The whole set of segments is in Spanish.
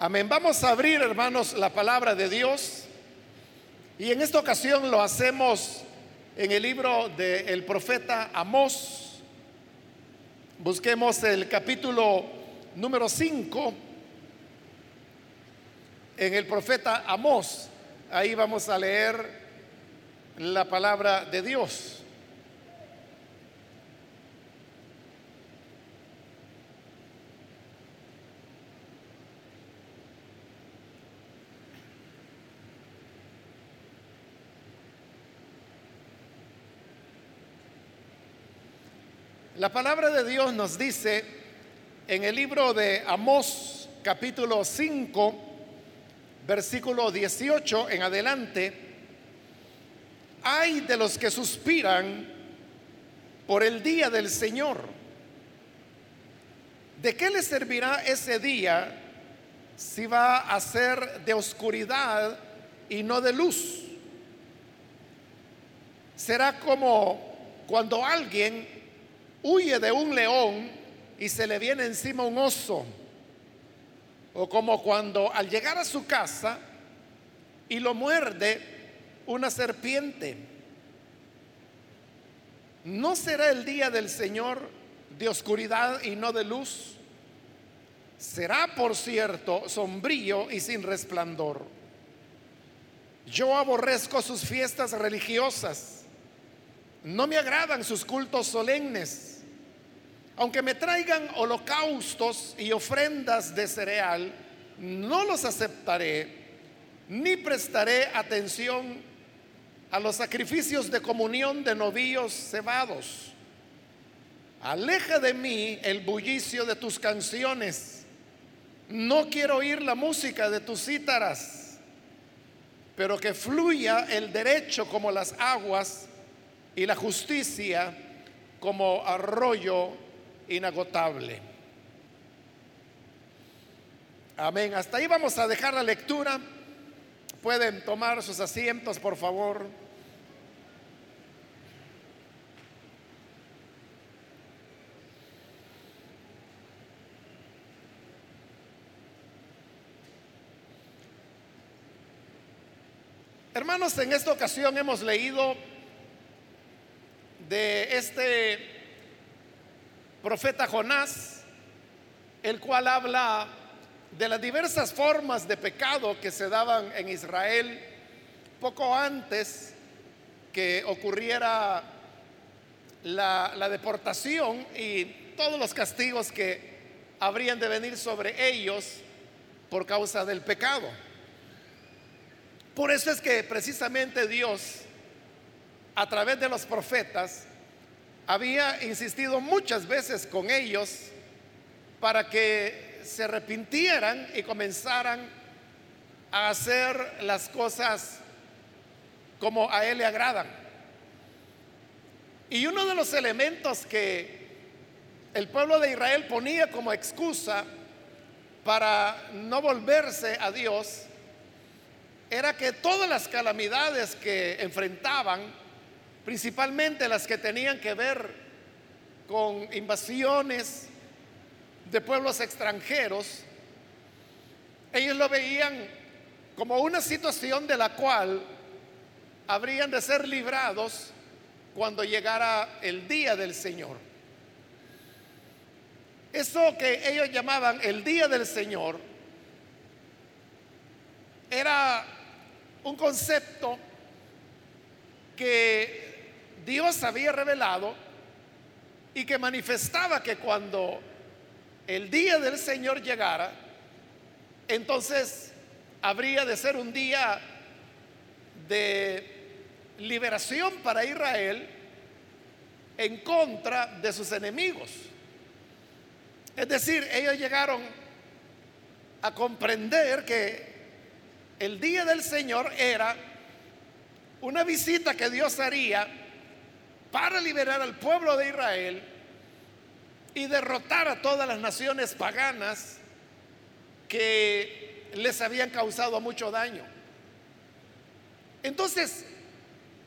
Amén. Vamos a abrir, hermanos, la palabra de Dios. Y en esta ocasión lo hacemos en el libro del profeta Amós. Busquemos el capítulo número 5 en el profeta Amós. Ahí vamos a leer la palabra de Dios. La palabra de Dios nos dice en el libro de Amós capítulo 5, versículo 18 en adelante, hay de los que suspiran por el día del Señor. ¿De qué les servirá ese día si va a ser de oscuridad y no de luz? Será como cuando alguien huye de un león y se le viene encima un oso. O como cuando al llegar a su casa y lo muerde una serpiente. ¿No será el día del Señor de oscuridad y no de luz? Será, por cierto, sombrío y sin resplandor. Yo aborrezco sus fiestas religiosas. No me agradan sus cultos solemnes aunque me traigan holocaustos y ofrendas de cereal, no los aceptaré, ni prestaré atención a los sacrificios de comunión de novíos cebados. Aleja de mí el bullicio de tus canciones. No quiero oír la música de tus cítaras, pero que fluya el derecho como las aguas y la justicia como arroyo inagotable. Amén. Hasta ahí vamos a dejar la lectura. Pueden tomar sus asientos, por favor. Hermanos, en esta ocasión hemos leído de este profeta Jonás, el cual habla de las diversas formas de pecado que se daban en Israel poco antes que ocurriera la, deportación y todos los castigos que habrían de venir sobre ellos por causa del pecado. Por eso es que precisamente Dios, a través de los profetas, había insistido muchas veces con ellos para que se arrepintieran y comenzaran a hacer las cosas como a Él le agradan. Y uno de los elementos que el pueblo de Israel ponía como excusa para no volverse a Dios era que todas las calamidades que enfrentaban, principalmente las que tenían que ver con invasiones de pueblos extranjeros, ellos lo veían como una situación de la cual habrían de ser librados cuando llegara el día del Señor. Eso que ellos llamaban el día del Señor era un concepto que Dios había revelado y que manifestaba que cuando el día del Señor llegara, entonces habría de ser un día de liberación para Israel en contra de sus enemigos. Es decir, ellos llegaron a comprender que el día del Señor era una visita que Dios haría para liberar al pueblo de Israel y derrotar a todas las naciones paganas que les habían causado mucho daño. Entonces,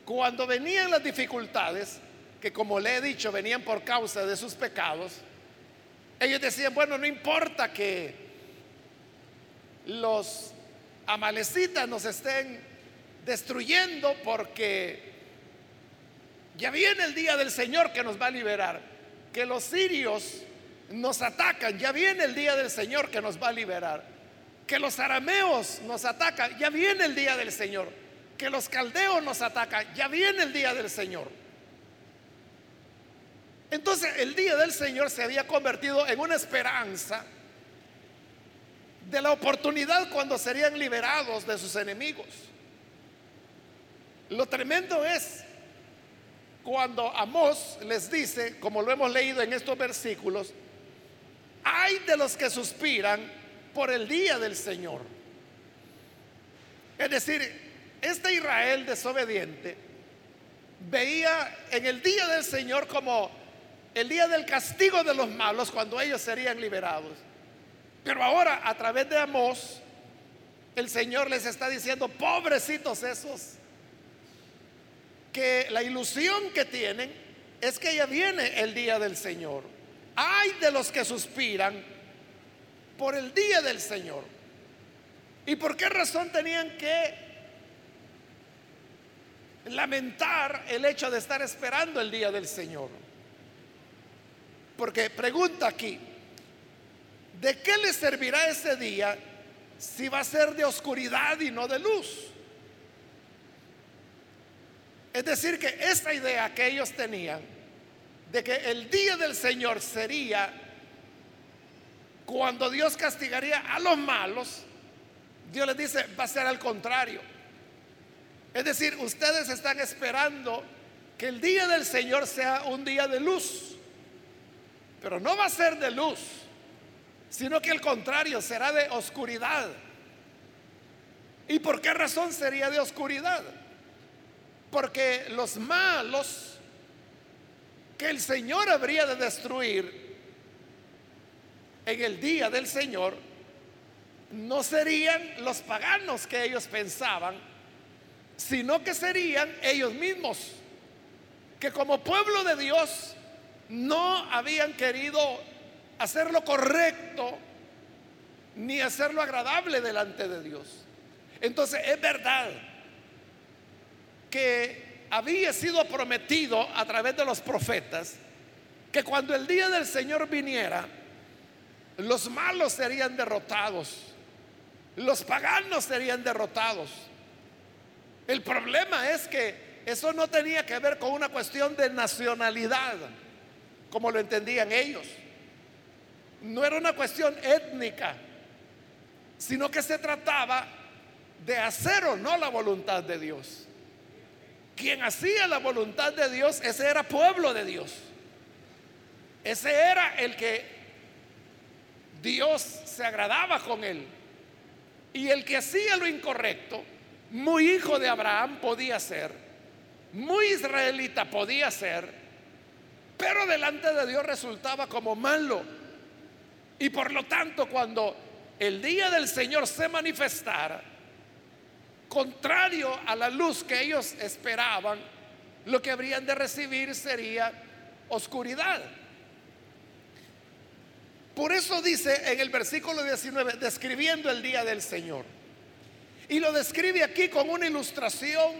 cuando venían las dificultades, que como le he dicho, venían por causa de sus pecados, ellos decían, bueno, no importa que los amalecitas nos estén destruyendo porque ya viene el día del Señor que nos va a liberar. Que los sirios nos atacan, ya viene el día del Señor que nos va a liberar. Que los arameos nos atacan, ya viene el día del Señor. Que los caldeos nos atacan, ya viene el día del Señor. Entonces el día del Señor se había convertido en una esperanza de la oportunidad cuando serían liberados de sus enemigos. Lo tremendo es cuando Amós les dice, como lo hemos leído en estos versículos, hay de los que suspiran por el día del Señor. Es decir, este Israel desobediente veía en el día del Señor como el día del castigo de los malos cuando ellos serían liberados. Pero ahora a través de Amós, el Señor les está diciendo, pobrecitos esos, que la ilusión que tienen es que ya viene el día del Señor. Hay de los que suspiran por el día del Señor. ¿Y por qué razón tenían que lamentar el hecho de estar esperando el día del Señor? Porque pregunta aquí, ¿de qué les servirá ese día si va a ser de oscuridad y no de luz? Es decir, que esta idea que ellos tenían de que el día del Señor sería cuando Dios castigaría a los malos, Dios les dice, va a ser al contrario. Es decir, ustedes están esperando que el día del Señor sea un día de luz. Pero no va a ser de luz, sino que al contrario será de oscuridad. ¿Y por qué razón sería de oscuridad? Porque los malos que el Señor habría de destruir en el día del Señor no serían los paganos que ellos pensaban, sino que serían ellos mismos, que como pueblo de Dios no habían querido hacer lo correcto ni hacerlo agradable delante de Dios. Entonces es verdad que había sido prometido a través de los profetas que cuando el día del Señor viniera, los malos serían derrotados, los paganos serían derrotados. El problema es que eso no tenía que ver con una cuestión de nacionalidad como lo entendían ellos. No era una cuestión étnica, sino que se trataba de hacer o no la voluntad de Dios. Quien hacía la voluntad de Dios, ese era pueblo de Dios. Ese era el que Dios se agradaba con él. Y el que hacía lo incorrecto, muy hijo de Abraham podía ser, muy israelita podía ser, pero delante de Dios resultaba como malo. Y por lo tanto, cuando el día del Señor se manifestara, contrario a la luz que ellos esperaban, lo que habrían de recibir sería oscuridad. Por eso dice en el versículo 19, describiendo el día del Señor. Y lo describe aquí con una ilustración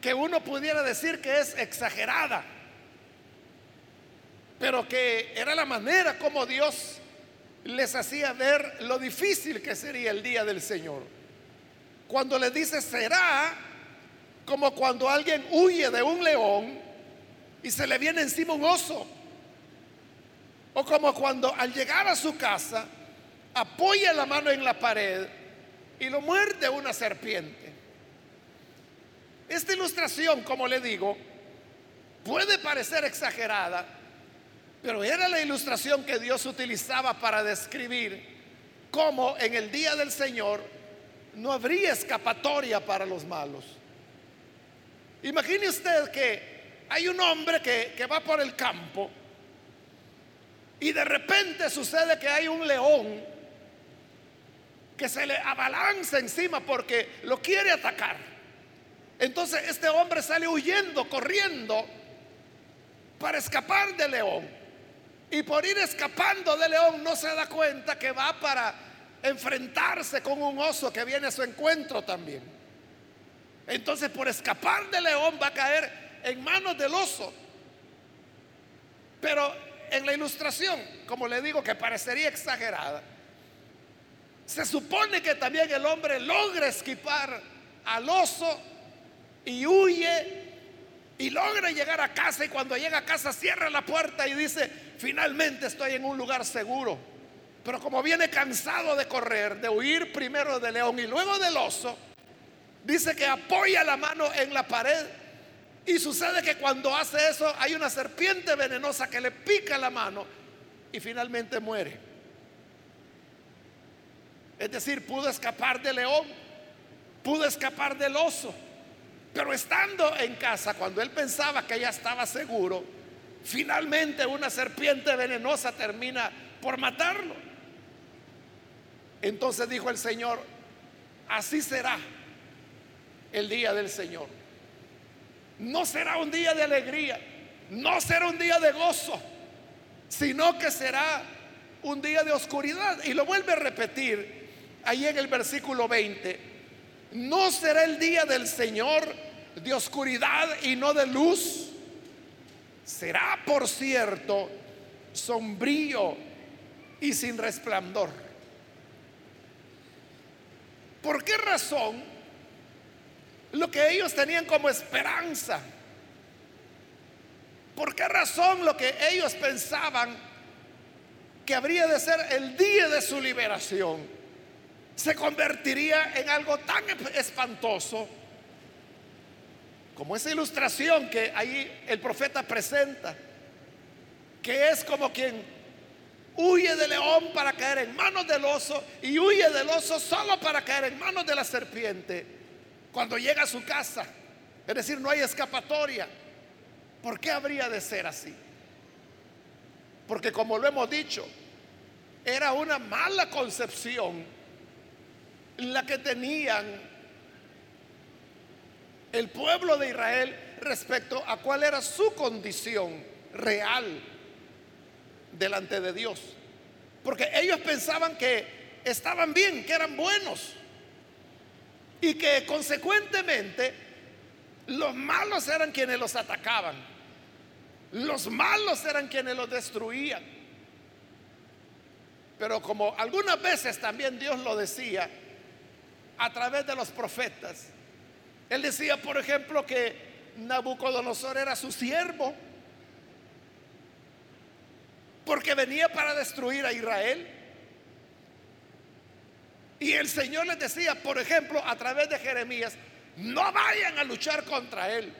que uno pudiera decir que es exagerada pero que era la manera como Dios les hacía ver lo difícil que sería el día del Señor. Cuando les dice será como cuando alguien huye de un león y se le viene encima un oso. O como cuando al llegar a su casa apoya la mano en la pared y lo muerde una serpiente. Esta ilustración, como le digo, puede parecer exagerada, pero era la ilustración que Dios utilizaba para describir cómo en el día del Señor no habría escapatoria para los malos. Imagine usted que hay un hombre que, que va por el campo y de repente sucede que hay un león que se le abalanza encima porque lo quiere atacar. Entonces este hombre sale huyendo, corriendo para escapar del león. Y por ir escapando de león no se da cuenta que va para enfrentarse con un oso que viene a su encuentro también. Entonces por escapar del león va a caer en manos del oso. Pero en la ilustración, como le digo, que parecería exagerada, se supone que también el hombre logra esquipar al oso y huye y logra llegar a casa y cuando llega a casa cierra la puerta y dice, finalmente estoy en un lugar seguro. Pero como viene cansado de correr, de huir primero del león y luego del oso, dice que apoya la mano en la pared y sucede que cuando hace eso hay una serpiente venenosa que le pica la mano y finalmente muere. Es decir, pudo escapar del león, pudo escapar del oso, pero estando en casa, cuando él pensaba que ya estaba seguro, finalmente una serpiente venenosa termina por matarlo. Entonces dijo el Señor, así será el día del Señor. No será un día de alegría, no será un día de gozo, sino que será un día de oscuridad. Y lo vuelve a repetir ahí en el versículo 20 no será el día del Señor de oscuridad y no de luz. Será, por cierto, sombrío y sin resplandor. ¿Por qué razón lo que ellos tenían como esperanza? ¿Por qué razón lo que ellos pensaban que habría de ser el día de su liberación? se convertiría en algo tan espantoso como esa ilustración que ahí el profeta presenta, que es como quien huye del león para caer en manos del oso y huye del oso solo para caer en manos de la serpiente cuando llega a su casa. Es decir, no hay escapatoria. ¿Por qué habría de ser así? Porque como lo hemos dicho, era una mala concepción la que tenían el pueblo de Israel respecto a cuál era su condición real delante de Dios. Porque ellos pensaban que estaban bien, que eran buenos. Y que consecuentemente los malos eran quienes los atacaban. Los malos eran quienes los destruían. Pero como algunas veces también Dios lo decía, a través de los profetas. Él decía, por ejemplo, que Nabucodonosor era su siervo porque venía para destruir a Israel. Y el Señor les decía, por ejemplo, a través de Jeremías, no vayan a luchar contra él,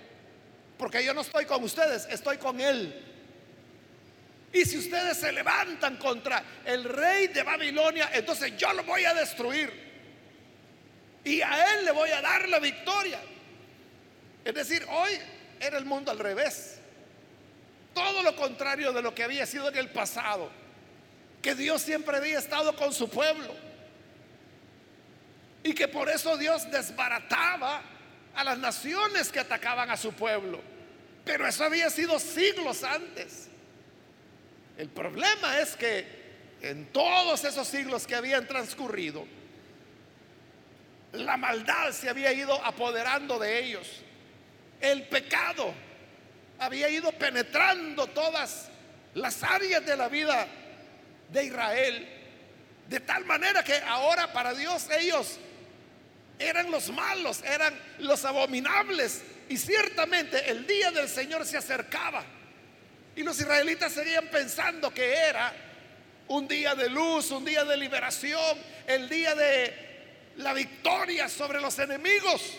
porque yo no estoy con ustedes, estoy con él. Y si ustedes se levantan contra el rey de Babilonia, entonces yo lo voy a destruir y a Él le voy a dar la victoria. Es decir, hoy era el mundo al revés. Todo lo contrario de lo que había sido en el pasado. Que Dios siempre había estado con su pueblo. Y que por eso Dios desbarataba a las naciones que atacaban a su pueblo. Pero eso había sido siglos antes. El problema es que en todos esos siglos que habían transcurrido, la maldad se había ido apoderando de ellos. El pecado había ido penetrando todas las áreas de la vida de Israel. De tal manera que ahora para Dios ellos eran los malos, eran los abominables. Y ciertamente el día del Señor se acercaba. Y los israelitas seguían pensando que era un día de luz, un día de liberación, el día de la victoria sobre los enemigos.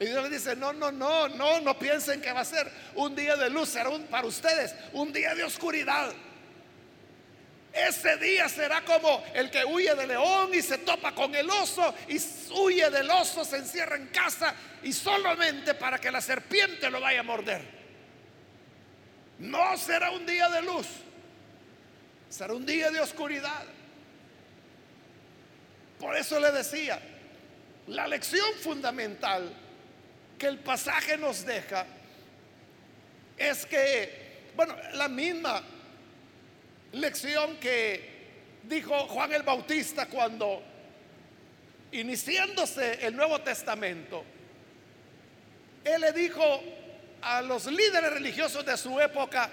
Y Dios le dice, no, no, no, no, no piensen que va a ser un día de luz, será un, para ustedes un día de oscuridad. Ese día será como el que huye del león y se topa con el oso y huye del oso, se encierra en casa y solamente para que la serpiente lo vaya a morder. No será un día de luz, será un día de oscuridad. Por eso le decía, la lección fundamental que el pasaje nos deja es que, bueno, la misma lección que dijo Juan el Bautista cuando iniciándose el Nuevo Testamento, él le dijo a los líderes religiosos de su época,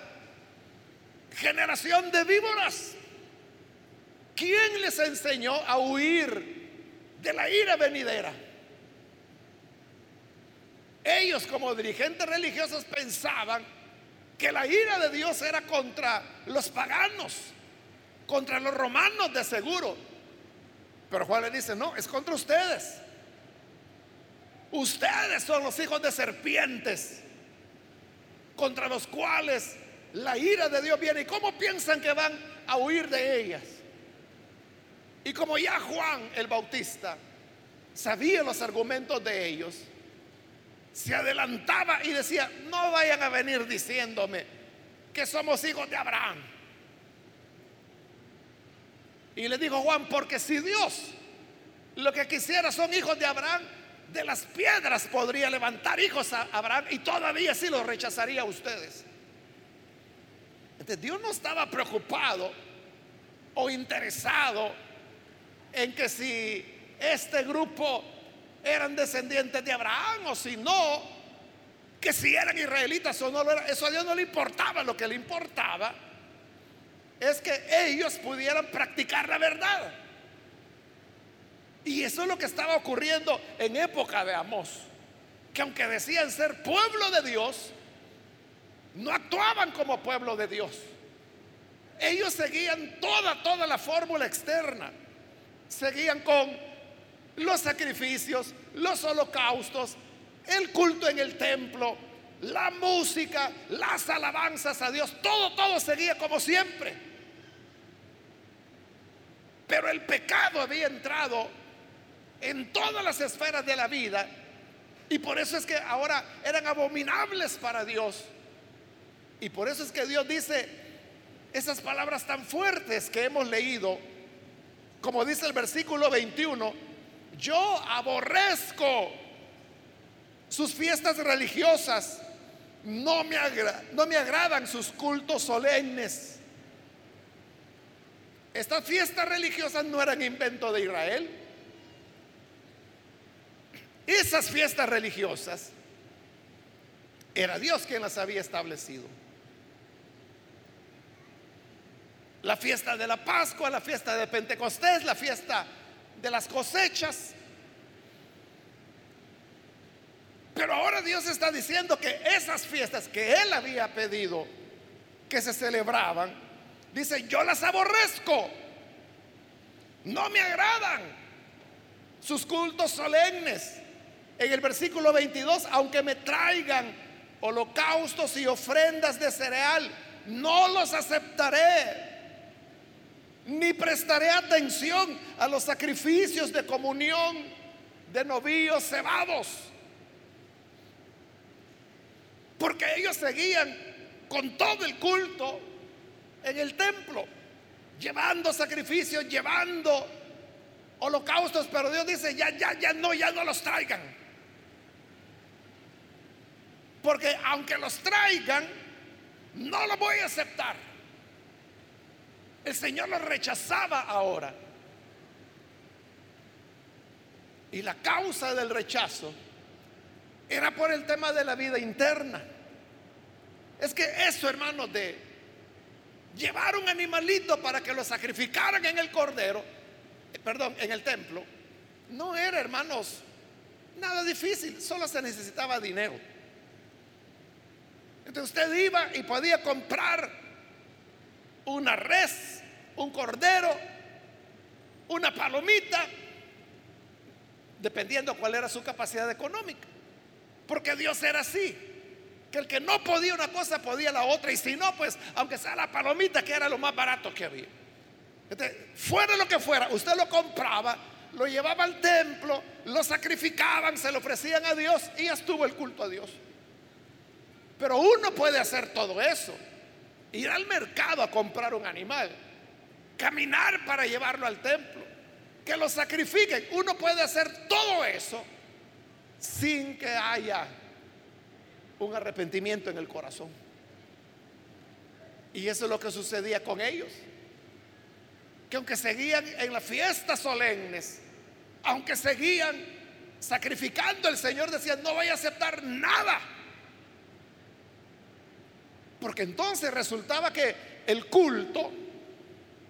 generación de víboras, ¿quién les enseñó a huir de la ira venidera? Ellos como dirigentes religiosos pensaban que la ira de Dios era contra los paganos, contra los romanos de seguro. Pero Juan le dice, no, es contra ustedes. Ustedes son los hijos de serpientes contra los cuales la ira de Dios viene. ¿Y cómo piensan que van a huir de ellas? Y como ya Juan el Bautista sabía los argumentos de ellos, se adelantaba y decía, no vayan a venir diciéndome que somos hijos de Abraham. Y le dijo Juan, porque si Dios lo que quisiera son hijos de Abraham, de las piedras podría levantar hijos a Abraham y todavía sí los rechazaría a ustedes. Entonces Dios no estaba preocupado o interesado en que si este grupo eran descendientes de Abraham o si no, que si eran israelitas o no lo eran, eso a Dios no le importaba, lo que le importaba es que ellos pudieran practicar la verdad. Y eso es lo que estaba ocurriendo en época de Amós, que aunque decían ser pueblo de Dios, no actuaban como pueblo de Dios. Ellos seguían toda, toda la fórmula externa. Seguían con los sacrificios, los holocaustos, el culto en el templo, la música, las alabanzas a Dios, todo, todo seguía como siempre. Pero el pecado había entrado en todas las esferas de la vida y por eso es que ahora eran abominables para Dios. Y por eso es que Dios dice esas palabras tan fuertes que hemos leído, como dice el versículo 21, yo aborrezco sus fiestas religiosas, no me, no me agradan sus cultos solemnes. Estas fiestas religiosas no eran invento de Israel. Esas fiestas religiosas era Dios quien las había establecido. La fiesta de la Pascua, la fiesta de Pentecostés, la fiesta de las cosechas. Pero ahora Dios está diciendo que esas fiestas que Él había pedido que se celebraban, dice, yo las aborrezco, no me agradan sus cultos solemnes. En el versículo 22, aunque me traigan holocaustos y ofrendas de cereal, no los aceptaré ni prestaré atención a los sacrificios de comunión de novíos cebados. Porque ellos seguían con todo el culto en el templo, llevando sacrificios, llevando holocaustos, pero Dios dice, ya, ya, ya no, ya no los traigan. Porque aunque los traigan, no los voy a aceptar. El Señor lo rechazaba ahora. Y la causa del rechazo era por el tema de la vida interna. Es que eso, hermanos, de llevar un animalito para que lo sacrificaran en el cordero, eh, perdón, en el templo, no era, hermanos, nada difícil, solo se necesitaba dinero. Entonces usted iba y podía comprar una res, un cordero, una palomita, dependiendo cuál era su capacidad económica. Porque Dios era así, que el que no podía una cosa podía la otra, y si no, pues aunque sea la palomita, que era lo más barato que había. fuera lo que fuera, usted lo compraba, lo llevaba al templo, lo sacrificaban, se lo ofrecían a Dios y ya estuvo el culto a Dios. Pero uno puede hacer todo eso ir al mercado a comprar un animal, caminar para llevarlo al templo, que lo sacrifiquen. Uno puede hacer todo eso sin que haya un arrepentimiento en el corazón. Y eso es lo que sucedía con ellos. que aunque seguían en las fiestas solemnes, aunque seguían sacrificando, el Señor decía, no voy a aceptar nada. Porque entonces resultaba que el culto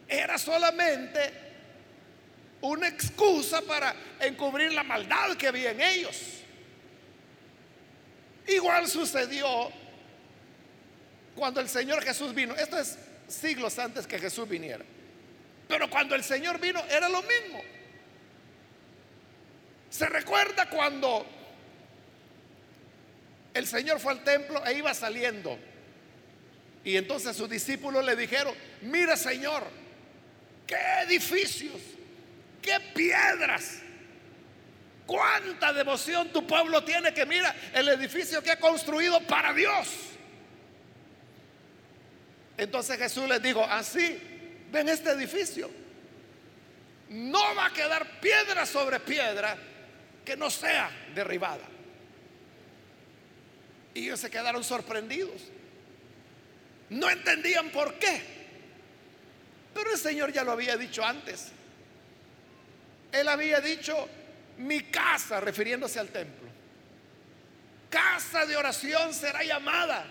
era solamente una excusa para encubrir la maldad que había en ellos. Igual sucedió cuando el Señor Jesús vino. Esto es siglos antes que Jesús viniera. Pero cuando el Señor vino era lo mismo. Se recuerda cuando el Señor fue al templo e iba saliendo. Y entonces sus discípulos le dijeron, mira Señor, qué edificios, qué piedras, cuánta devoción tu pueblo tiene que mira el edificio que ha construido para Dios. Entonces Jesús les dijo, así, ven este edificio. No va a quedar piedra sobre piedra que no sea derribada. Y ellos se quedaron sorprendidos. No entendían por qué. Pero el Señor ya lo había dicho antes. Él había dicho, mi casa, refiriéndose al templo. Casa de oración será llamada.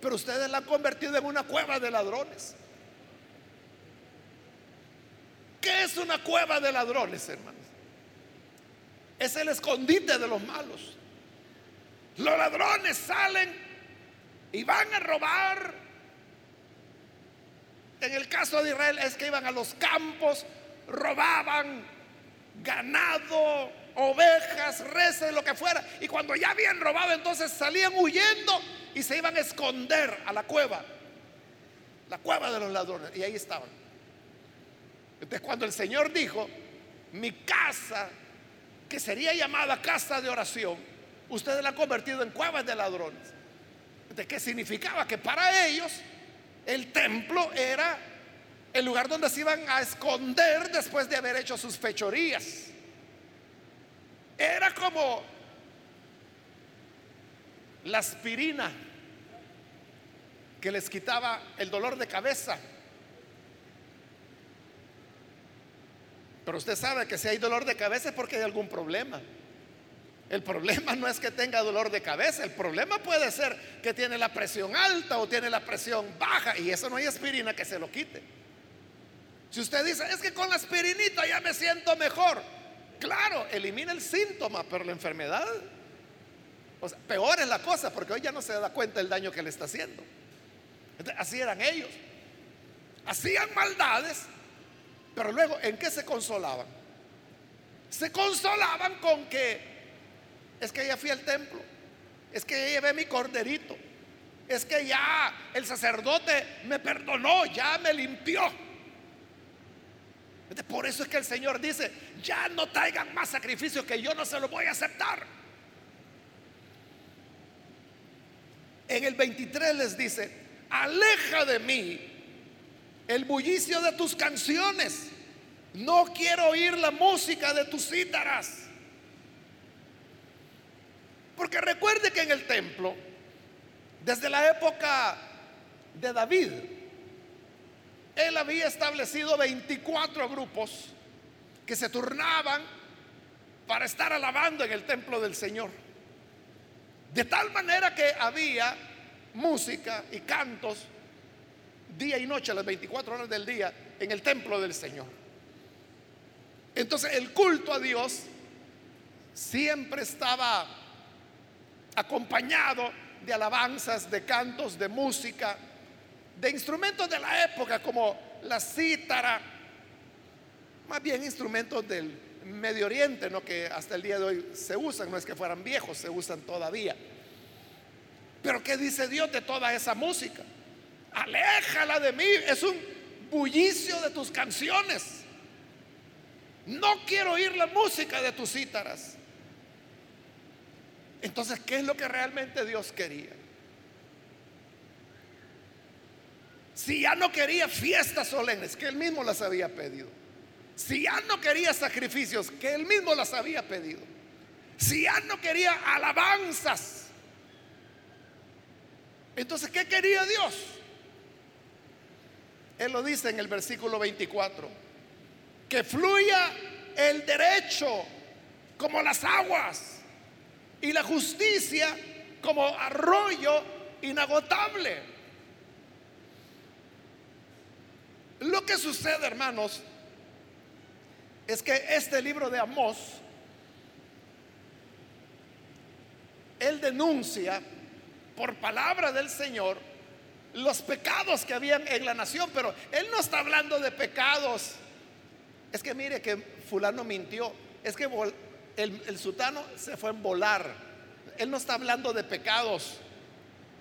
Pero ustedes la han convertido en una cueva de ladrones. ¿Qué es una cueva de ladrones, hermanos? Es el escondite de los malos. Los ladrones salen y van a robar. En el caso de Israel es que iban a los campos, robaban ganado, ovejas, reses, lo que fuera. Y cuando ya habían robado, entonces salían huyendo y se iban a esconder a la cueva. La cueva de los ladrones. Y ahí estaban. Entonces cuando el Señor dijo, mi casa, que sería llamada casa de oración, ustedes la han convertido en cuevas de ladrones. ¿De qué significaba? Que para ellos el templo era el lugar donde se iban a esconder después de haber hecho sus fechorías. Era como la aspirina que les quitaba el dolor de cabeza Pero usted sabe que si hay dolor de cabeza es porque hay algún problema. El problema no es que tenga dolor de cabeza, el problema puede ser que tiene la presión alta o tiene la presión baja y eso no hay aspirina que se lo quite. Si usted dice, es que con la aspirinita ya me siento mejor, claro, elimina el síntoma, pero la enfermedad, o sea, peor es la cosa porque hoy ya no se da cuenta del daño que le está haciendo. así eran ellos. Hacían maldades pero luego, ¿en qué se consolaban? Se consolaban con que es que ya fui al templo, es que ya llevé mi corderito, es que ya el sacerdote me perdonó, ya me limpió. Por eso es que el Señor dice, ya no traigan más sacrificios que yo no se los voy a aceptar. En el 23 les dice, aleja de mí el bullicio de tus canciones. No quiero oír la música de tus cítaras. Porque recuerde que en el templo, desde la época de David, él había establecido 24 grupos que se turnaban para estar alabando en el templo del Señor. De tal manera que había música y cantos día y noche, las 24 horas del día, en el templo del Señor. Entonces el culto a Dios siempre estaba acompañado de alabanzas, de cantos, de música, de instrumentos de la época como la cítara, más bien instrumentos del Medio Oriente, ¿no? que hasta el día de hoy se usan, no es que fueran viejos, se usan todavía. Pero ¿qué dice Dios de toda esa música? aléjala de mí. Es un bullicio de tus canciones. No quiero oír la música de tus cítaras. Entonces, ¿qué es lo que realmente Dios quería? Si ya no quería fiestas solemnes, que él mismo las había pedido. Si ya no quería sacrificios, que él mismo las había pedido. Si ya no quería alabanzas. Entonces, ¿qué quería Dios? Él lo dice en el versículo 24. Que fluya el derecho como las aguas y la justicia como arroyo inagotable. Lo que sucede, hermanos, es que este libro de Amós, él denuncia por palabra del Señor los pecados que habían en la nación, pero él no está hablando de pecados. Es que mire que fulano mintió, es que el, sultano se fue en volar. Él no está hablando de pecados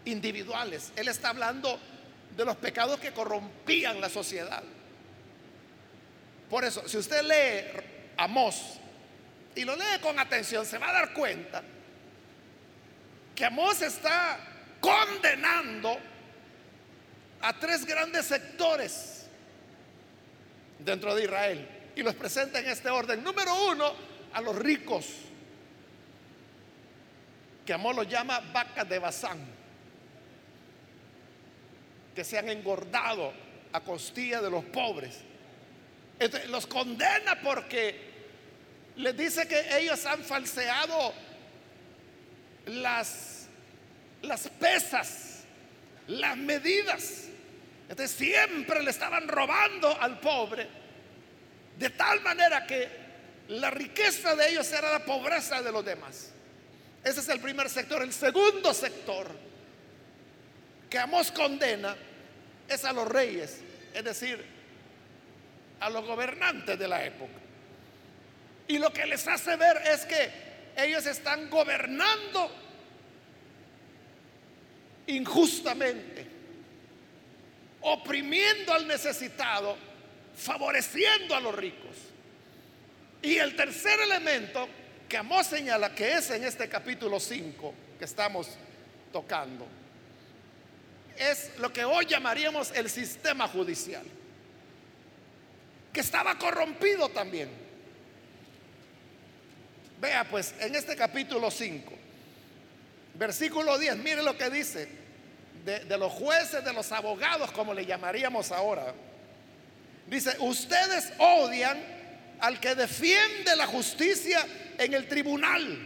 individuales, él está hablando de los pecados que corrompían la sociedad. Por eso, si usted lee Amós y lo lee con atención, se va a dar cuenta que Amós está condenando a tres grandes sectores dentro de Israel y los presenta en este orden. Número uno, a los ricos, que Amós los llama vacas de Bazán, que se han engordado a costilla de los pobres. los condena porque les dice que ellos han falseado las, las pesas, las medidas. Entonces siempre le estaban robando al pobre, de tal manera que la riqueza de ellos era la pobreza de los demás. Ese es el primer sector. El segundo sector que Amos condena es a los reyes, es decir, a los gobernantes de la época. Y lo que les hace ver es que ellos están gobernando injustamente, oprimiendo al necesitado, favoreciendo a los ricos. Y el tercer elemento que Amós señala que es en este capítulo 5 que estamos tocando, es lo que hoy llamaríamos el sistema judicial, que estaba corrompido también. Vea pues, en este capítulo 5, versículo 10, mire lo que dice de, de, los jueces, de los abogados, como le llamaríamos ahora. Dice, ustedes odian al que defiende la justicia en el tribunal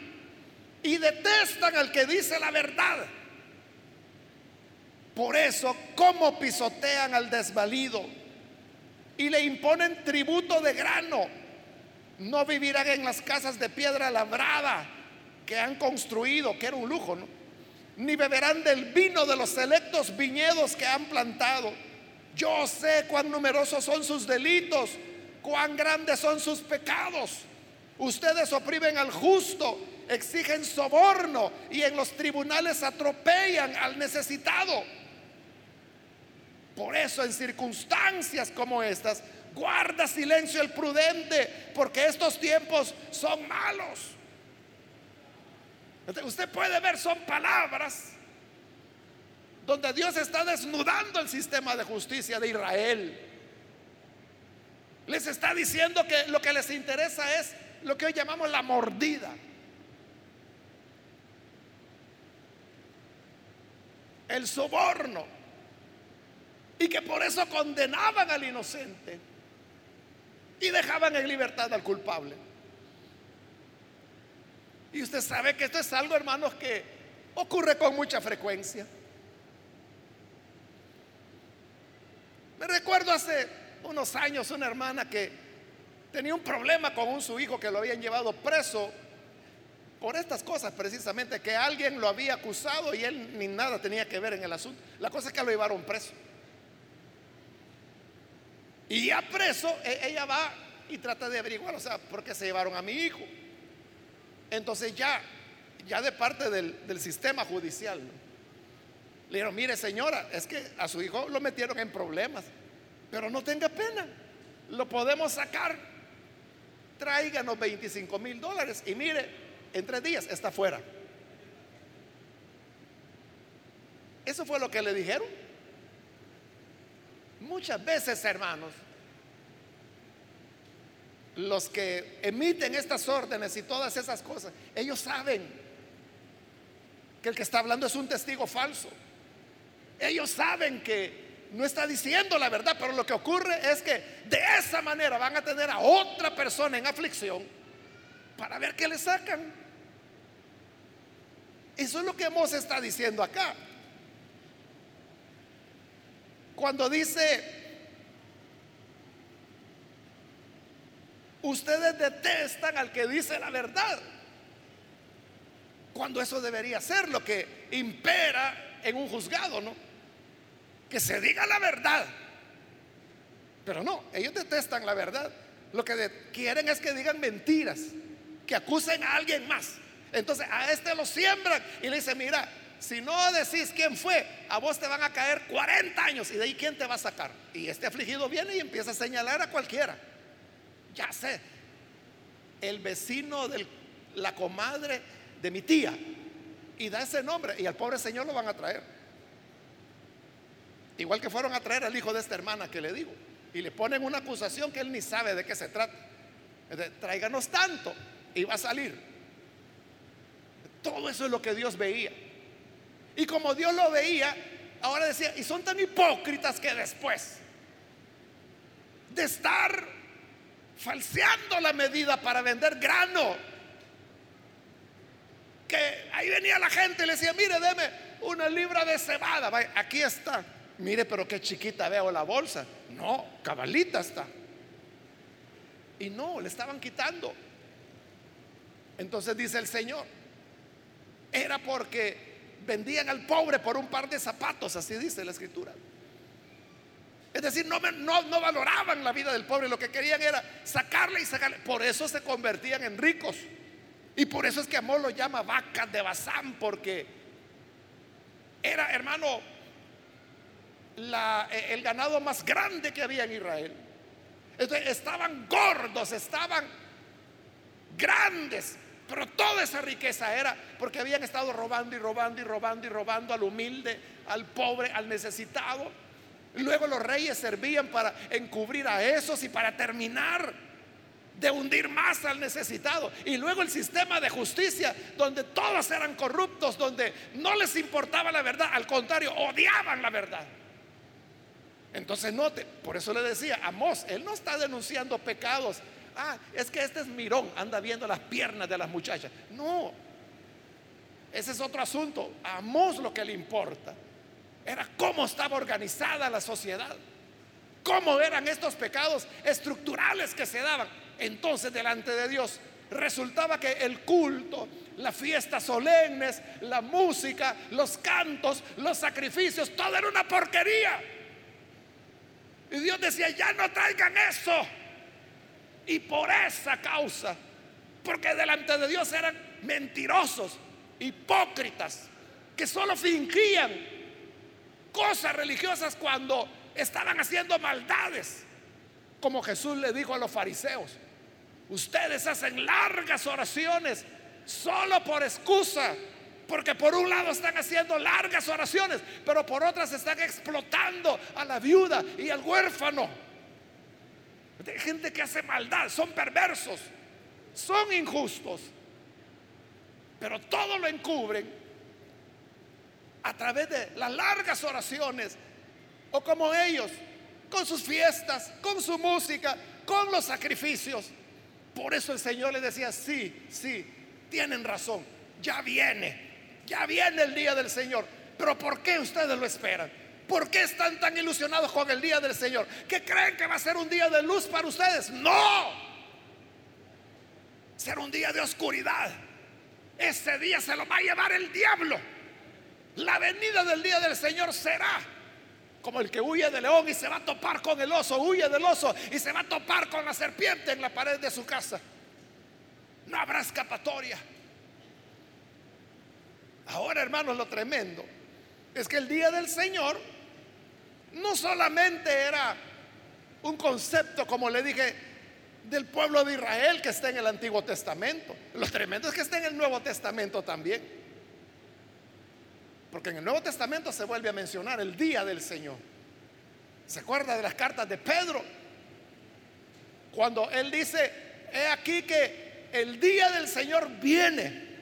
y detestan al que dice la verdad. Por eso, ¿cómo pisotean al desvalido y le imponen tributo de grano? No vivirán en las casas de piedra labrada que han construido, que era un lujo, ¿no? Ni beberán del vino de los selectos viñedos que han plantado. Yo sé cuán numerosos son sus delitos, cuán grandes son sus pecados. Ustedes oprimen al justo, exigen soborno y en los tribunales atropellan al necesitado. Por eso en circunstancias como estas, guarda silencio el prudente, porque estos tiempos son malos. Usted puede ver, son palabras donde Dios está desnudando el sistema de justicia de Israel. Les está diciendo que lo que les interesa es lo que hoy llamamos la mordida. El soborno. Y que por eso condenaban al inocente y dejaban en libertad al culpable. Y usted sabe que esto es algo, hermanos, que ocurre con mucha frecuencia. Me recuerdo hace unos años una hermana que tenía un problema con un su hijo que lo habían llevado preso por estas cosas precisamente, que alguien lo había acusado y él ni nada tenía que ver en el asunto. La cosa es que lo llevaron preso. Y ya preso, e, ella va y trata de averiguar, o sea, por qué se llevaron a mi hijo. Entonces ya, ya de parte del, sistema judicial, le dijeron, mire señora, es que a su hijo lo metieron en problemas, pero no tenga pena, lo podemos sacar. Tráiganos 25 mil dólares y mire, en tres días está fuera. Eso fue lo que le dijeron. Muchas veces, hermanos, los que emiten estas órdenes y todas esas cosas, ellos saben que el que está hablando es un testigo falso. Ellos saben que no está diciendo la verdad, pero lo que ocurre es que de esa manera van a tener a otra persona en aflicción para ver qué le sacan. Eso es lo que Mosé está diciendo acá. Cuando dice, ustedes detestan al que dice la verdad, cuando eso debería ser lo que impera en un juzgado, ¿no? Que se diga la verdad. Pero no, ellos detestan la verdad. Lo que quieren es que digan mentiras, que acusen a alguien más. Entonces a este lo siembran y le dicen, mira, si no decís quién fue, a vos te van a caer 40 años y de ahí quién te va a sacar. Y este afligido viene y empieza a señalar a cualquiera. Ya sé, el vecino de la comadre de mi tía. Y da ese nombre y al pobre señor lo van a traer. Igual que fueron a traer al hijo de esta hermana que le digo. Y le ponen una acusación que él ni sabe de qué se trata. Tráiganos tanto y va a salir. Todo eso es lo que Dios veía. Y como Dios lo veía, ahora decía, y son tan hipócritas que después de estar falseando la medida para vender grano, que ahí venía la gente y le decía, mire, deme una libra de cebada, aquí está. Mire, pero qué chiquita veo la bolsa. No, cabalita está. Y no, le estaban quitando. Entonces dice el Señor, era porque vendían al pobre por un par de zapatos, así dice la escritura. Es decir, no, valoraban la vida del pobre, lo que querían era sacarle y sacarle. Por eso se convertían en ricos. Y por eso es que Amor lo llama vacas de Bazán, porque era, hermano, el ganado más grande que había en Israel. Entonces, estaban gordos, estaban grandes, pero toda esa riqueza era porque habían estado robando y robando y robando y robando al humilde, al pobre, al necesitado. Luego los reyes servían para encubrir a esos y para terminar de hundir más al necesitado. Y luego el sistema de justicia, donde todos eran corruptos, donde no les importaba la verdad, al contrario, odiaban la verdad. Entonces note, por eso le decía, Amos, él no está denunciando pecados ah, es que este es mirón, anda viendo las piernas de las muchachas. No, ese es otro asunto. Amos lo que le importa. Era cómo estaba organizada la sociedad, cómo eran estos pecados estructurales que se daban. Entonces, delante de Dios, resultaba que el culto, las fiestas solemnes, la música, los cantos, los sacrificios, todo era una porquería. Y Dios decía, ya no traigan eso. Y por esa causa, porque delante de Dios eran mentirosos, hipócritas, que solo fingían cosas religiosas cuando estaban haciendo maldades. Como Jesús le dijo a los fariseos, ustedes hacen largas oraciones solo por excusa. Porque por un lado están haciendo largas oraciones, pero por otras están explotando a la viuda y al huérfano. Hay gente que hace maldad, son perversos, son injustos, pero todo lo encubren a través de las largas oraciones o como ellos, con sus fiestas, con su música, con los sacrificios. Por eso el Señor le decía, sí, sí, tienen razón, ya viene, ya viene el día del Señor. Pero ¿por qué ustedes lo esperan? ¿Por qué están tan ilusionados con el día del Señor? ¿Qué creen que va a ser un día de luz para ustedes? No. Será un día de oscuridad. Ese día se lo va a llevar el diablo. La venida del día del Señor será como el que huye del león y se va a topar con el oso, huye del oso y se va a topar con la serpiente en la pared de su casa. No habrá escapatoria. Ahora, hermanos, lo tremendo es que el día del Señor no solamente era un concepto, como le dije, del pueblo de Israel que está en el Antiguo Testamento. Lo tremendo es que está en el Nuevo Testamento también. Porque en el Nuevo Testamento se vuelve a mencionar el día del Señor. ¿Se acuerda de las cartas de Pedro? Cuando él dice, he aquí que el día del Señor viene.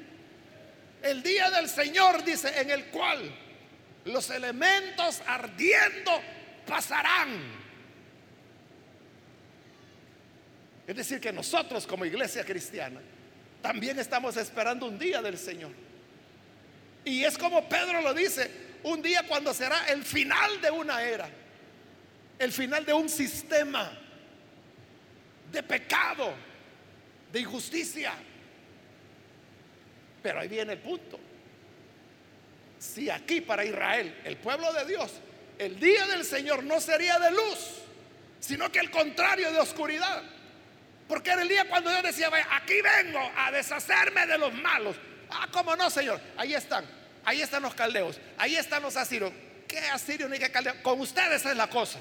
El día del Señor dice, en el cual los elementos ardiendo pasarán. Es decir, que nosotros como iglesia cristiana también estamos esperando un día del Señor. Y es como Pedro lo dice, un día cuando será el final de una era, el final de un sistema de pecado, de injusticia. Pero ahí viene el punto. Si aquí para Israel, el pueblo de Dios, el día del Señor no sería de luz, sino que el contrario de oscuridad. Porque era el día cuando Dios decía, aquí vengo a deshacerme de los malos. Ah, ¿cómo no, Señor? Ahí están, ahí están los caldeos, ahí están los asirios. ¿Qué asirios ni qué caldeos? Con ustedes es la cosa.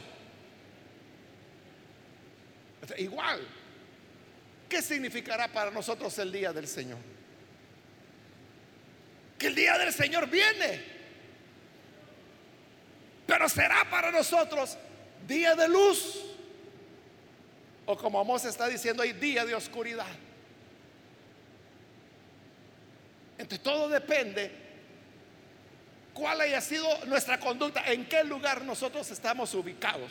Igual, ¿qué significará para nosotros el día del Señor? Que el día del Señor viene, pero será para nosotros día de luz. O como Amos está diciendo ahí, día de oscuridad. Entonces todo depende cuál haya sido nuestra conducta, en qué lugar nosotros estamos ubicados.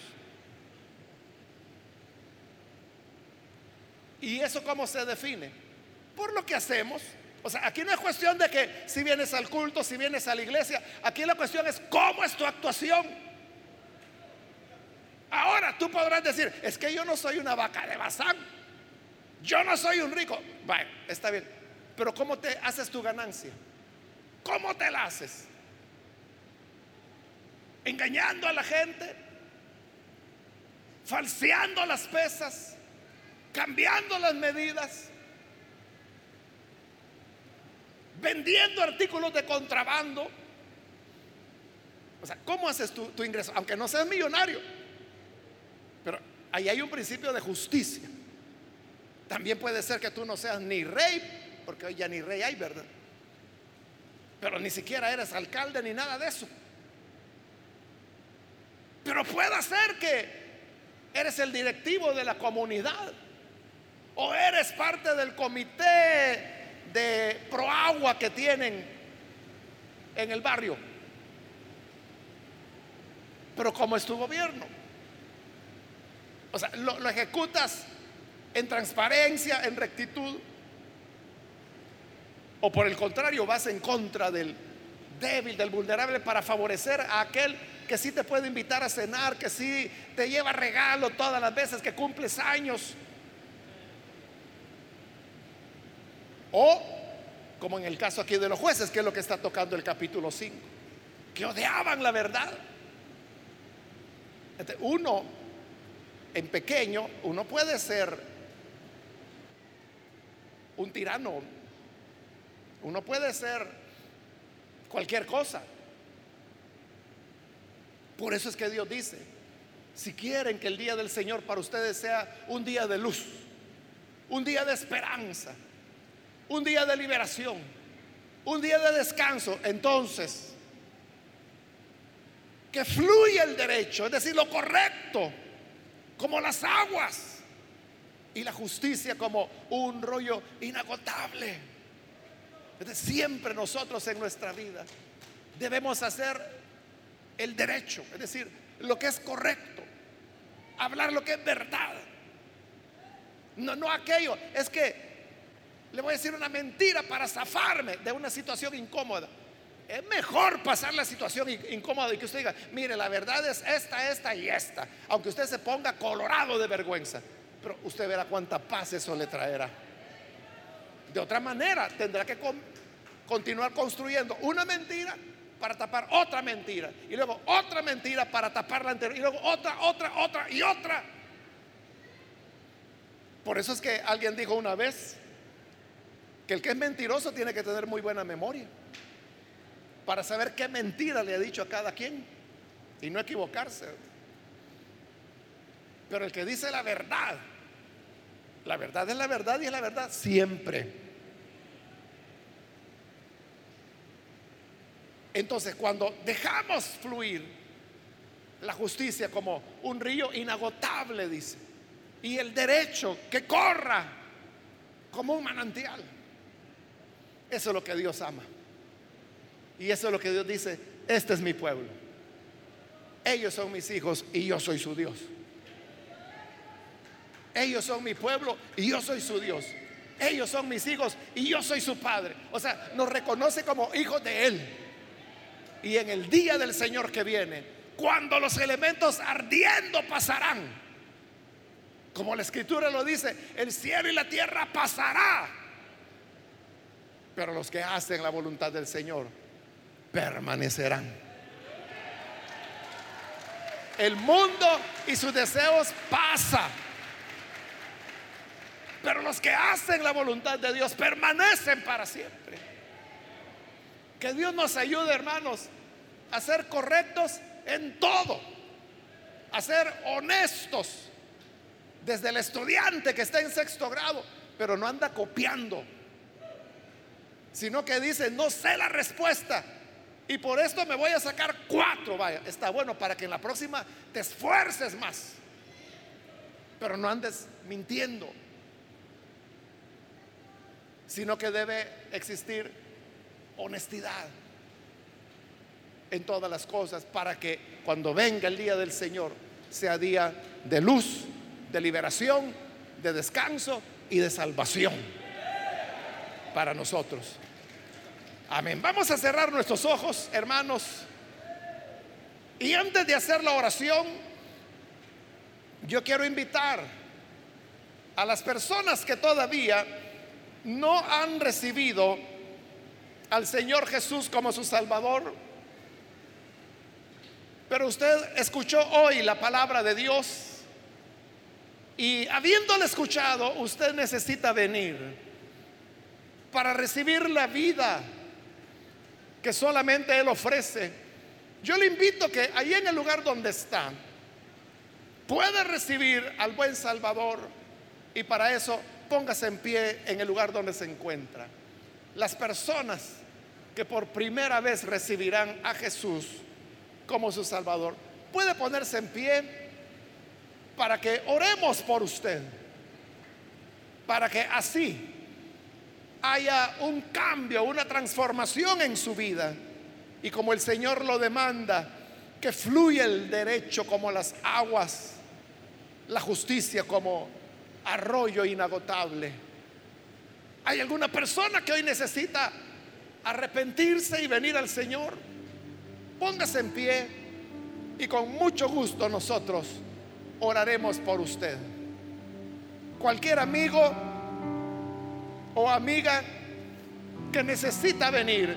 ¿Y eso cómo se define? Por lo que hacemos. O sea, aquí no es cuestión de que si vienes al culto, si vienes a la iglesia, aquí la cuestión es cómo es tu actuación. Ahora tú podrás decir, es que yo no soy una vaca de bazán, yo no soy un rico. Bueno, está bien, pero ¿cómo te haces tu ganancia? ¿Cómo te la haces? Engañando a la gente, falseando las pesas, cambiando las medidas, vendiendo artículos de contrabando. O sea, ¿cómo haces tu, tu ingreso? Aunque no seas millonario. Pero ahí hay un principio de justicia. También puede ser que tú no seas ni rey, porque hoy ya ni rey hay, ¿verdad? Pero ni siquiera eres alcalde ni nada de eso. Pero puede ser que eres el directivo de la comunidad o eres parte del comité de proagua que tienen en el barrio. Pero ¿cómo es tu gobierno? O sea, lo, lo ejecutas en transparencia, en rectitud. O por el contrario, vas en contra del débil, del vulnerable, para favorecer a aquel que sí te puede invitar a cenar, que sí te lleva regalo todas las veces que cumples años O, como en el caso aquí de los jueces, que es lo que está tocando el capítulo 5, que odiaban la verdad. uno, en pequeño, uno puede ser un tirano, uno puede ser cualquier cosa. Por eso es que Dios dice, si quieren que el día del Señor para ustedes sea un día de luz, un día de esperanza, un día de liberación, un día de descanso, entonces, que fluya el derecho, es decir, lo correcto, como las aguas, y la justicia como un rollo inagotable. Siempre nosotros en nuestra vida debemos hacer el derecho, es decir, lo que es correcto, hablar lo que es verdad. No, no aquello, es que le voy a decir una mentira para zafarme de una situación incómoda. Es mejor pasar la situación incómoda y que usted diga, mire, la verdad es esta, esta y esta. Aunque usted se ponga colorado de vergüenza. Pero usted verá cuánta paz eso le traerá. De otra manera, tendrá que continuar construyendo una mentira para tapar otra mentira. Y luego otra mentira para tapar la anterior. Y luego otra, otra, otra y otra. Por eso es que alguien dijo una vez, que el que es mentiroso tiene que tener muy buena memoria para saber qué mentira le ha dicho a cada quien y no equivocarse. Pero el que dice la verdad, la verdad es la verdad y es la verdad siempre. Entonces, cuando dejamos fluir la justicia como un río inagotable, dice, y el derecho que corra como un manantial, eso es lo que Dios ama. Y eso es lo que Dios dice, este es mi pueblo. ellos son mis hijos y yo soy su Dios. Ellos son mi pueblo y yo soy su Dios. Ellos son mis hijos y yo soy su padre. O sea, nos reconoce como hijos de Él. Y en el día del Señor que viene, cuando los elementos ardiendo pasarán, como la escritura lo dice, el cielo y la tierra pasará. Pero los que hacen la voluntad del Señor permanecerán. El mundo y sus deseos pasan pero los que hacen la voluntad de Dios permanecen para siempre. Que Dios nos ayude, hermanos, a ser correctos en todo, a ser honestos. Desde el estudiante que está en sexto grado, pero no anda copiando, sino que dice, no sé la respuesta. Y por esto me voy a sacar cuatro. Vaya, está bueno para que en la próxima te esfuerces más. Pero no andes mintiendo sino que debe existir honestidad en todas las cosas para que cuando venga el día del Señor sea día de luz, de liberación, de descanso y de salvación para nosotros. Amén. Vamos a cerrar nuestros ojos, hermanos. Y antes de hacer la oración, yo quiero invitar a las personas que todavía no han recibido al Señor Jesús como su Salvador, pero usted escuchó hoy la palabra de Dios y habiéndole escuchado, usted necesita venir para recibir la vida que solamente Él ofrece. Yo le invito que ahí en el lugar donde está, puede recibir al buen Salvador y para eso póngase en pie en el lugar donde se encuentra. Las personas que por primera vez recibirán a Jesús como su Salvador, puede ponerse en pie para que oremos por usted, para que así haya un cambio, una transformación en su vida. Y como el Señor lo demanda, que fluya el derecho como las aguas, la justicia como arroyo inagotable. ¿Hay alguna persona que hoy necesita arrepentirse y venir al Señor? Póngase en pie y con mucho gusto nosotros oraremos por usted. Cualquier amigo o amiga que necesita venir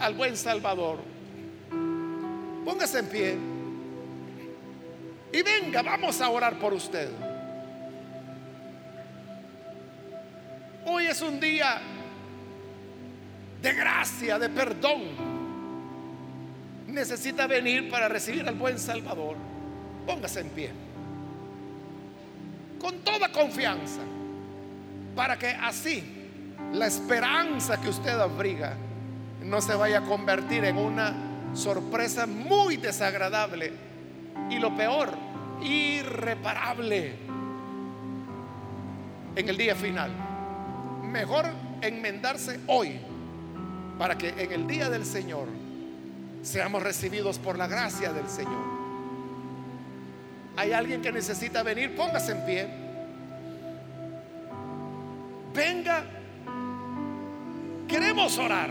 al buen Salvador, póngase en pie y venga, vamos a orar por usted. Hoy es un día de gracia, de perdón. Necesita venir para recibir al buen Salvador. Póngase en pie. Con toda confianza. Para que así la esperanza que usted abriga no se vaya a convertir en una sorpresa muy desagradable. Y lo peor, irreparable en el día final mejor enmendarse hoy para que en el día del Señor seamos recibidos por la gracia del Señor. Hay alguien que necesita venir, póngase en pie. Venga, queremos orar.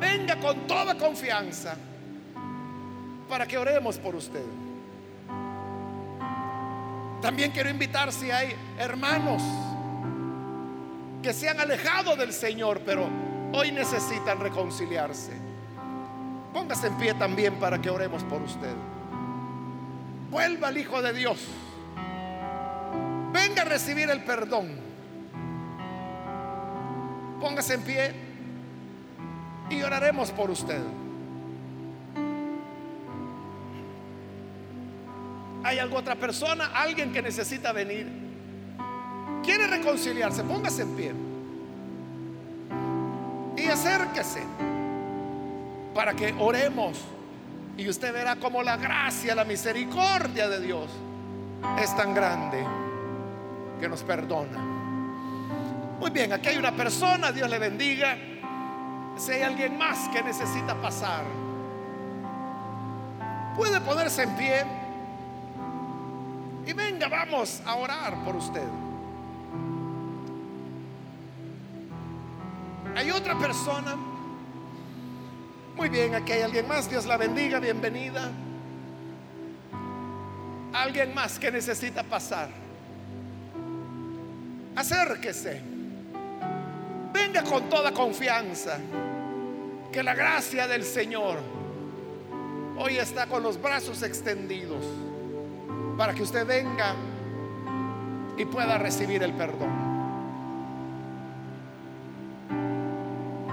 Venga con toda confianza para que oremos por usted. También quiero invitar si hay hermanos que se han alejado del Señor, pero hoy necesitan reconciliarse. Póngase en pie también para que oremos por usted. Vuelva al Hijo de Dios. Venga a recibir el perdón. Póngase en pie y oraremos por usted. ¿Hay alguna otra persona? Alguien que necesita venir. ¿Quiere reconciliarse? Póngase en pie. Y acérquese para que oremos. Y usted verá como la gracia, la misericordia de Dios es tan grande que nos perdona. Muy bien, aquí hay una persona, Dios le bendiga. si hay alguien más que necesita pasar, puede ponerse en pie y venga, vamos a orar por usted. Hay otra persona. Muy bien, aquí hay alguien más. Dios la bendiga, bienvenida. Alguien más que necesita pasar. Acérquese. Venga con toda confianza. Que la gracia del Señor hoy está con los brazos extendidos para que usted venga y pueda recibir el perdón.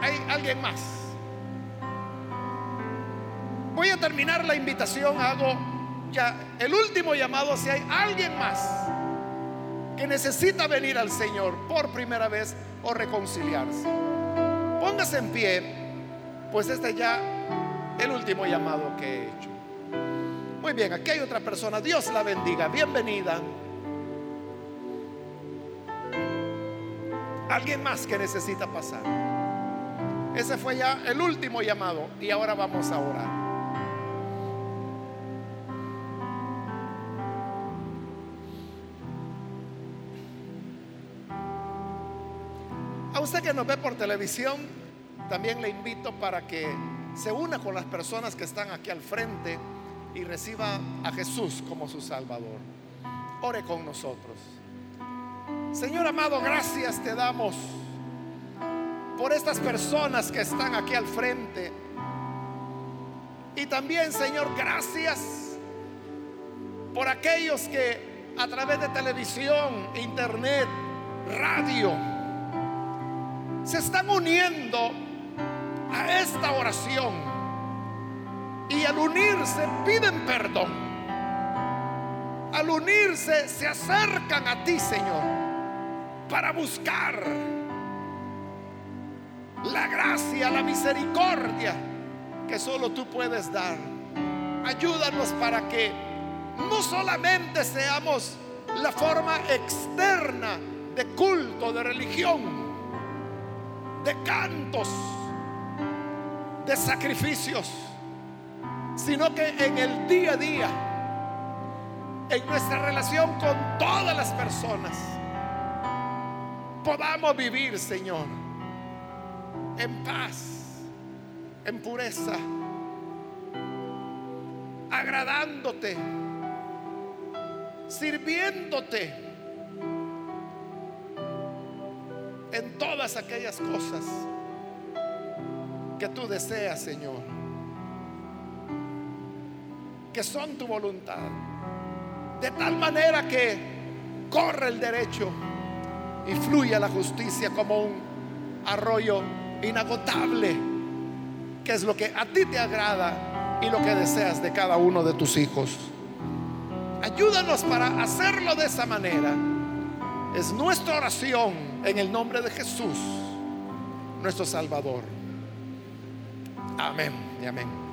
¿Hay alguien más? Terminar la invitación, hago ya el último llamado si hay alguien más que necesita venir al Señor por primera vez o reconciliarse. Póngase en pie pues este ya el último llamado que he hecho. Muy bien, aquí hay otra persona. Dios la bendiga. Bienvenida. Alguien más que necesita pasar. Ese fue ya el último llamado y ahora vamos a orar. Usted que nos ve por televisión, también le invito para que se una con las personas que están aquí al frente y reciba a Jesús como su Salvador. Ore con nosotros. Señor amado, gracias te damos por estas personas que están aquí al frente. Y también, Señor, gracias por aquellos que a través de televisión, internet, radio, se están uniendo a esta oración y al unirse piden perdón. Al unirse se acercan a ti, Señor, para buscar la gracia, la misericordia que solo tú puedes dar. Ayúdanos para que no solamente seamos la forma externa de culto, de religión, de cantos, de sacrificios, sino que en el día a día, en nuestra relación con todas las personas, podamos vivir, Señor, en paz, en pureza, agradándote, sirviéndote en todas aquellas cosas que tú deseas, Señor, que son tu voluntad, de tal manera que corre el derecho y fluye la justicia como un arroyo inagotable, que es lo que a ti te agrada y lo que deseas de cada uno de tus hijos. Ayúdanos para hacerlo de esa manera. Es nuestra oración en el nombre de Jesús, nuestro Salvador. Amén y amén.